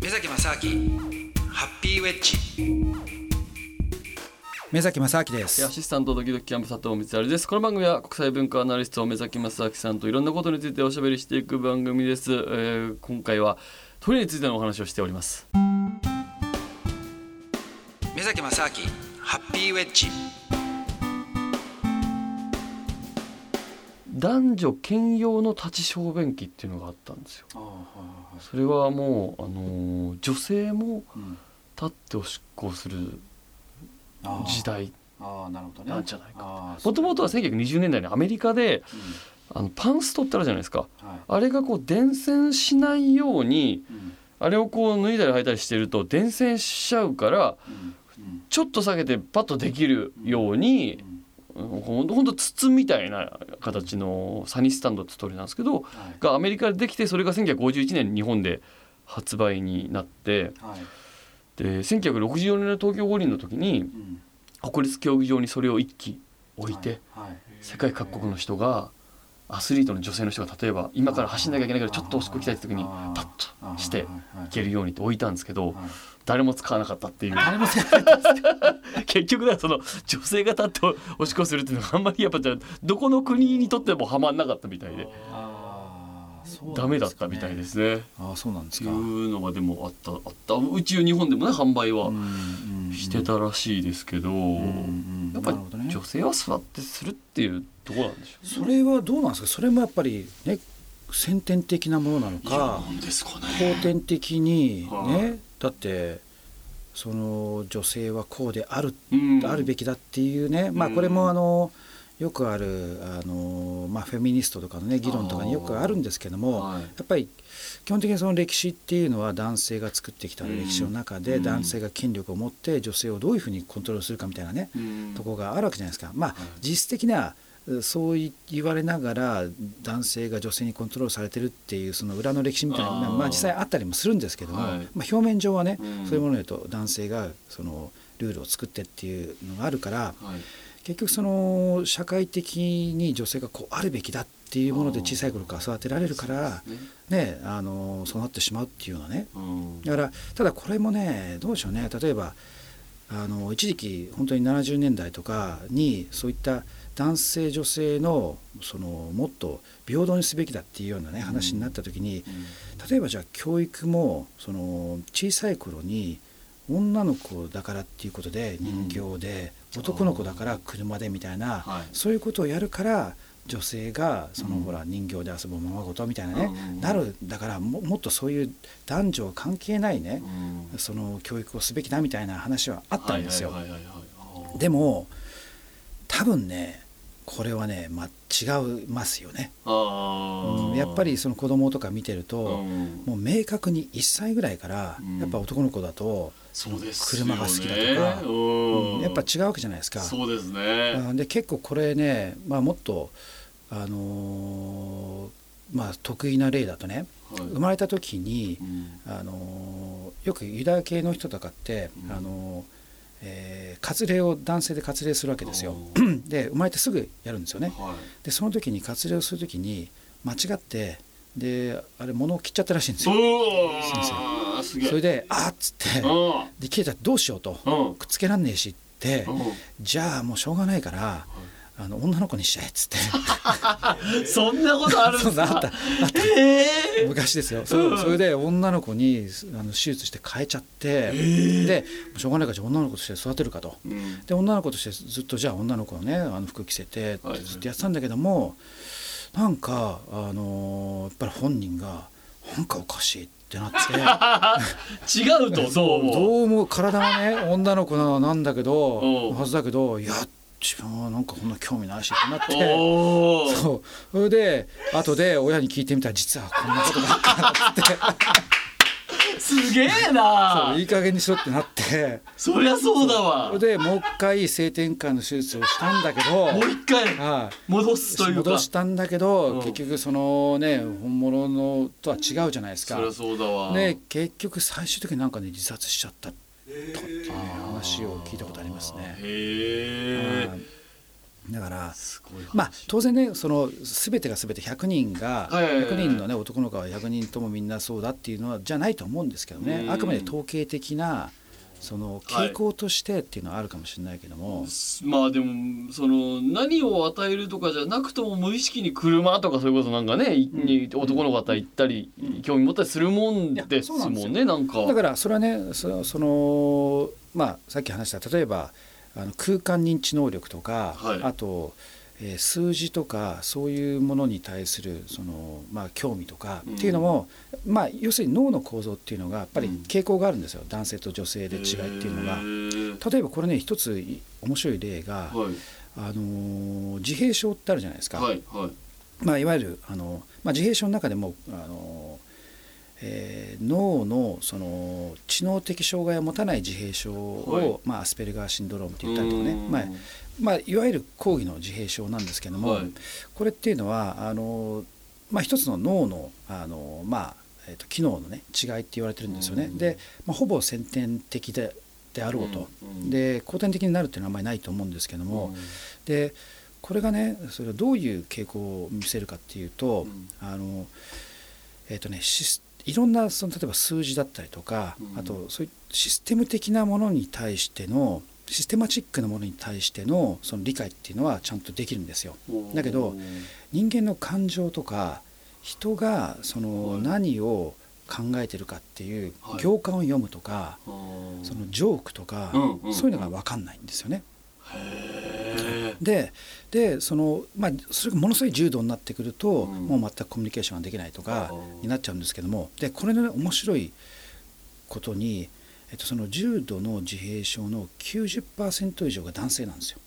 目崎正明ハッピーウェッジ。目崎正明でアすシスタントドキドキキャンプ佐藤光晴です。この番組は国際文化アナリスト目崎正明さんといろんなことについておしゃべりしていく番組です、えー今回は鳥についてのお話をしております。目崎正明ハッピーウェッジ男女兼用の立ち小便器っていうのがあったんですよ。それはもうあのー女性も立っておしっこをする時代なるほどなんじゃないかかもともとは1920年代にアメリカであのパンストってあるじゃないですか。あれがこう伝染しないようにあれをこう脱いだり履いたりしてると伝染しちゃうからちょっと下げてパッとできるように、うん、ほんと筒みたいな形のサニスタンドって鳥なんですけどがアメリカでできてそれが1951年に日本で発売になってで1964年の東京五輪の時に国立競技場にそれを一機置いて世界各国の人がアスリートの女性の人が例えば今から走んなきゃいけないからちょっとおしっこ行きたいって時にパッとしていけるようにって置いたんですけど誰も使わなかったっていう。誰も使わない 結局だその女性が立っておしっこするっていうのがあんまりやっぱじゃあどこの国にとってもはまんなかったみたいで。ダメだったみたいですね。ああそうなんですいかうのがでもあったあった。うち日本でもね販売はしてたらしいですけどやっぱり女性は座ってするっていうところなんでしょうそれはどうなんですか？それもやっぱりね先天的なものなのかなんですかね。後天的にはねだってその女性はこうであるうん。あるべきだっていうね、まあうんこれもあのよくあるあの、まあ、フェミニストとかのね議論とかによくあるんですけども、はい。やっぱり基本的にその歴史っていうのは男性が作ってきた歴史の中でうん。男性が権力を持って女性をどういうふうにコントロールするかみたいなね、うん。ところがあるわけじゃないですか。まあい実質的なそう言われながら男性が女性にコントロールされてるっていうその裏の歴史みたいなまあ、実際あったりもするんですけども、はい。まあ、表面上はね、うん。そういうもので言うと男性がそのルールを作ってっていうのがあるからはい結局その社会的に女性がこうあるべきだっていうもので小さい頃から育てられるからね。あのそうなってしまうっていうようなね。うん。だからただこれもねどうでしょうね。例えばあの一時期本当に70年代とかにそういった男性女性のそのもっと平等にすべきだっていうようなね話になった時に例えばじゃあ教育もその小さい頃に女の子だからっていうことで人形で、男の子だから車でみたいな、はい。そういうことをやるから女性がその、うん。ほら人形で遊ぶままごとみたいなね、うんなるだからももっとそういう男女関係ないね、うん。その教育をすべきだみたいな話はあったんですよ。でも多分ねこれはね、まあ、違いますよね、うんやっぱりその子供とか見てると、うん。もう明確に1歳ぐらいから、うん。やっぱ男の子だと、そうですよね。車が好きだとか。うん。やっぱ違うわけじゃないですか。そうですね。うん。で結構これね、まあ、もっと、あのーまあ、得意な例だとねはい。生まれた時にう、ん。あのーよくユダヤ系の人とかって、うん。あのーえー割礼を男性で割礼するわけですよ。で生まれてすぐやるんですよね。はい。でその時に割礼をする時に間違ってであれ物を切っちゃったらしいんですよ。お先ーすげえ。それであーっつって。うん。で切れたらどうしようと。うん。くっつけらんねえしって。うん。じゃあもうしょうがないからあの女の子にしちゃえっつって。そんなことあるんですか？あった。あった。ええ昔ですよ。そうそれで女の子にあの手術して変えちゃって。でしょうがないからじゃあ女の子として育てるかと。うん。で女の子としてずっとじゃあ女の子のねあの服着せてずっとやってたんだけども、なんかあのーやっぱり本人がなんかおかしいってなって。違うと どうもどうも体はね女の子なんだけどうん。はずだけどいや自分はなんかこんな興味ないしってなって。そう。それで後で親に聞いてみたら実はこんなことがあったってすげえそうないい加減にしろってなって。そりゃそうだわ。でもう一回性転換の手術をしたんだけどもう一回はい。戻すというか。戻したんだけど、うん。結局そのね本物のとは違うじゃないですか。そりゃそうだわ。で結局最終的になんかね自殺しちゃったと。っていうね話を聞いたことありますね。へえはいだからまあ当然ねその全てが全て100人がはいはいはいはい。100人のね男の子は100人ともみんなそうだっていうのはじゃないと思うんですけどうん。ねあくまで統計的なその傾向としてっていうのはあるかもしれないけども、まあでもその何を与えるとかじゃなくとも無意識に車とかそれこそなんかね、いに男の方行ったり、興味持ったりするもんですもんねなんか。だからそれはねそそのまあさっき話した例えばあの空間認知能力とか、はい。あと、えー数字とかそういうものに対するその、まあ、興味とかっていうのも、まあ、要するに脳の構造っていうのがやっぱり傾向があるんですよ、男性と女性で違いっていうのが。が例えばこれね一つい面白い例が、はい。あのー自閉症ってあるじゃないですか。はいはい。まあ、いわゆるあの、まあ、自閉症の中でもあの、えー脳のその知能的障害を持たない自閉症を、はい。まあ、アスペルガーシンドロームって言ったりとかね。うん。まあまあ、いわゆる講義の自閉症なんですけども、はい。これっていうのはあの、まあ、一つの脳のあの、まあえー、と機能の、ね、違いって言われてるんですよね。うん。で、まあ、ほぼ先天的でであろうと、うん。で後天的になるっていうのはあんまりないと思うんですけども、でこれがねそれはどういう傾向を見せるかっていうと、うん。あのえっ、とねシスいろんなその例えば数字だったりとか、うん。あとそういうシステム的なものに対してのシステマチックなものに対してのその理解っていうのはちゃんとできるんですよ。うんだけど人間の感情とか人がそのはい。何を考えてるかっていうはい。行間を読むとか、うんそのジョークとか、そういうのが分かんないんですよね。へででその、まあ、それがものすごい重度になってくると、うん。もう全くコミュニケーションができないとかになっちゃうんですけどもでこれの、ね、面白いことに、えっと、その重度の自閉症の90%以上が男性なんですよ。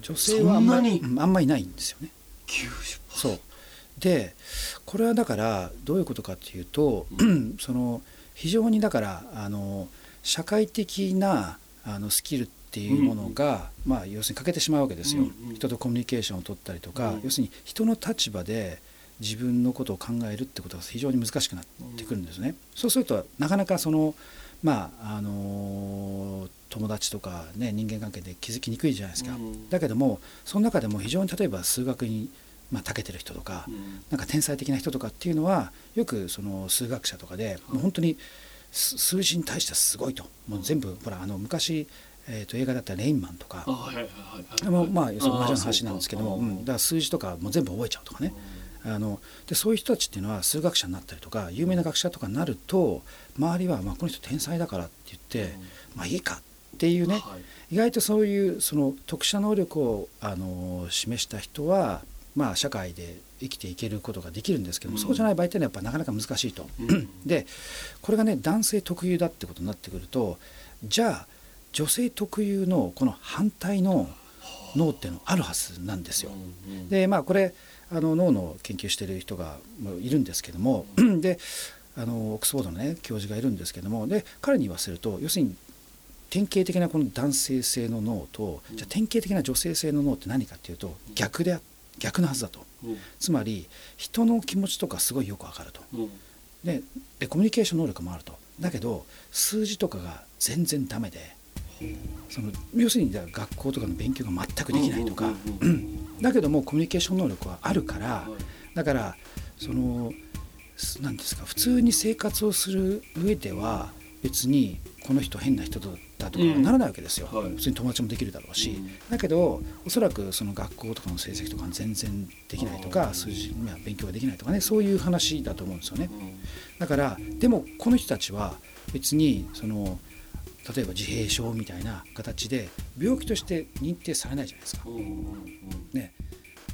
女性はあんまりあんまりいないんですよね。90%そう。でこれはだからどういうことかっていうと、その非常にだからあの社会的なあのスキルっていうものが、まあ、要するに欠けてしまうわけですよ、うんうん。人とコミュニケーションを取ったりとか、うん要するに人の立場で自分のことを考えるってことが非常に難しくなってくるんですね。そうするとなかなかそのまああの友達とかね人間関係で気づきにくいじゃないですか。うんだけどもその中でも非常に例えば数学にまあ長けてる人とか、うん。なんか天才的な人とかっていうのはよくその数学者とかでもう本当にす数字に対してはすごいと。もう全部ほらあの昔、えー、と映画だったらレインマンとか。まあその同じようなあー話なんですけどもそうん。だから数字とかもう全部覚えちゃうとかね。あのでそういう人たちっていうのは数学者になったりとか有名な学者とかになると周りはまあこの人天才だからって言って、まあいいかっていうね、はい。意外とそういうその特殊能力をあの示した人は、まあ、社会で生きていけることができるんですけども、うん。そうじゃない場合っていうのはやっぱなかなか難しいと。うん。でこれがね男性特有だってことになってくるとじゃあ女性特有のこの反対の脳っていうのあるはずなんですよ。うんでまあこれあの脳の研究してる人がいるんですけどもであのオックスフォードのね教授がいるんですけどもで彼に言わせると要するに典型的なこの男性性の脳とじゃあ典型的な女性性の脳って何かっていうと逆であ逆のはずだと。うん。つまり人の気持ちとかすごいよくわかると。でコミュニケーション能力もあると。だけど数字とかが全然ダメでその要するにじゃあ学校とかの勉強が全くできないとか、だけどもコミュニケーション能力はあるから、はいだからそのすなんですか普通に生活をする上では別にこの人変な人だとかはならないわけですよ、うんはい。普通に友達もできるだろうし、うん。だけどおそらくその学校とかの成績とか全然できないとあかー数字まあ勉強ができないとかねそういう話だと思うんですよね。うん。だからでもこの人たちは別にその例えば自閉症みたいな形で病気として認定されないじゃないですか。ね、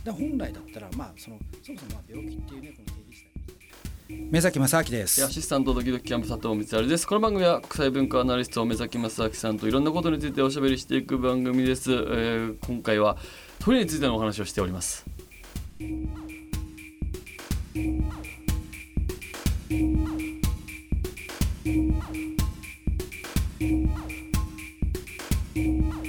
だ本来だったらまあそのそもそもまあ病気っていうねこの定義自体目崎正明です。アシスタントドキドキキャンプ佐藤光晴です。この番組は国際文化アナリスト目崎正明さんといろんなことについておしゃべりしていく番組です、えー今回はトイレについてのお話をしております Thank you.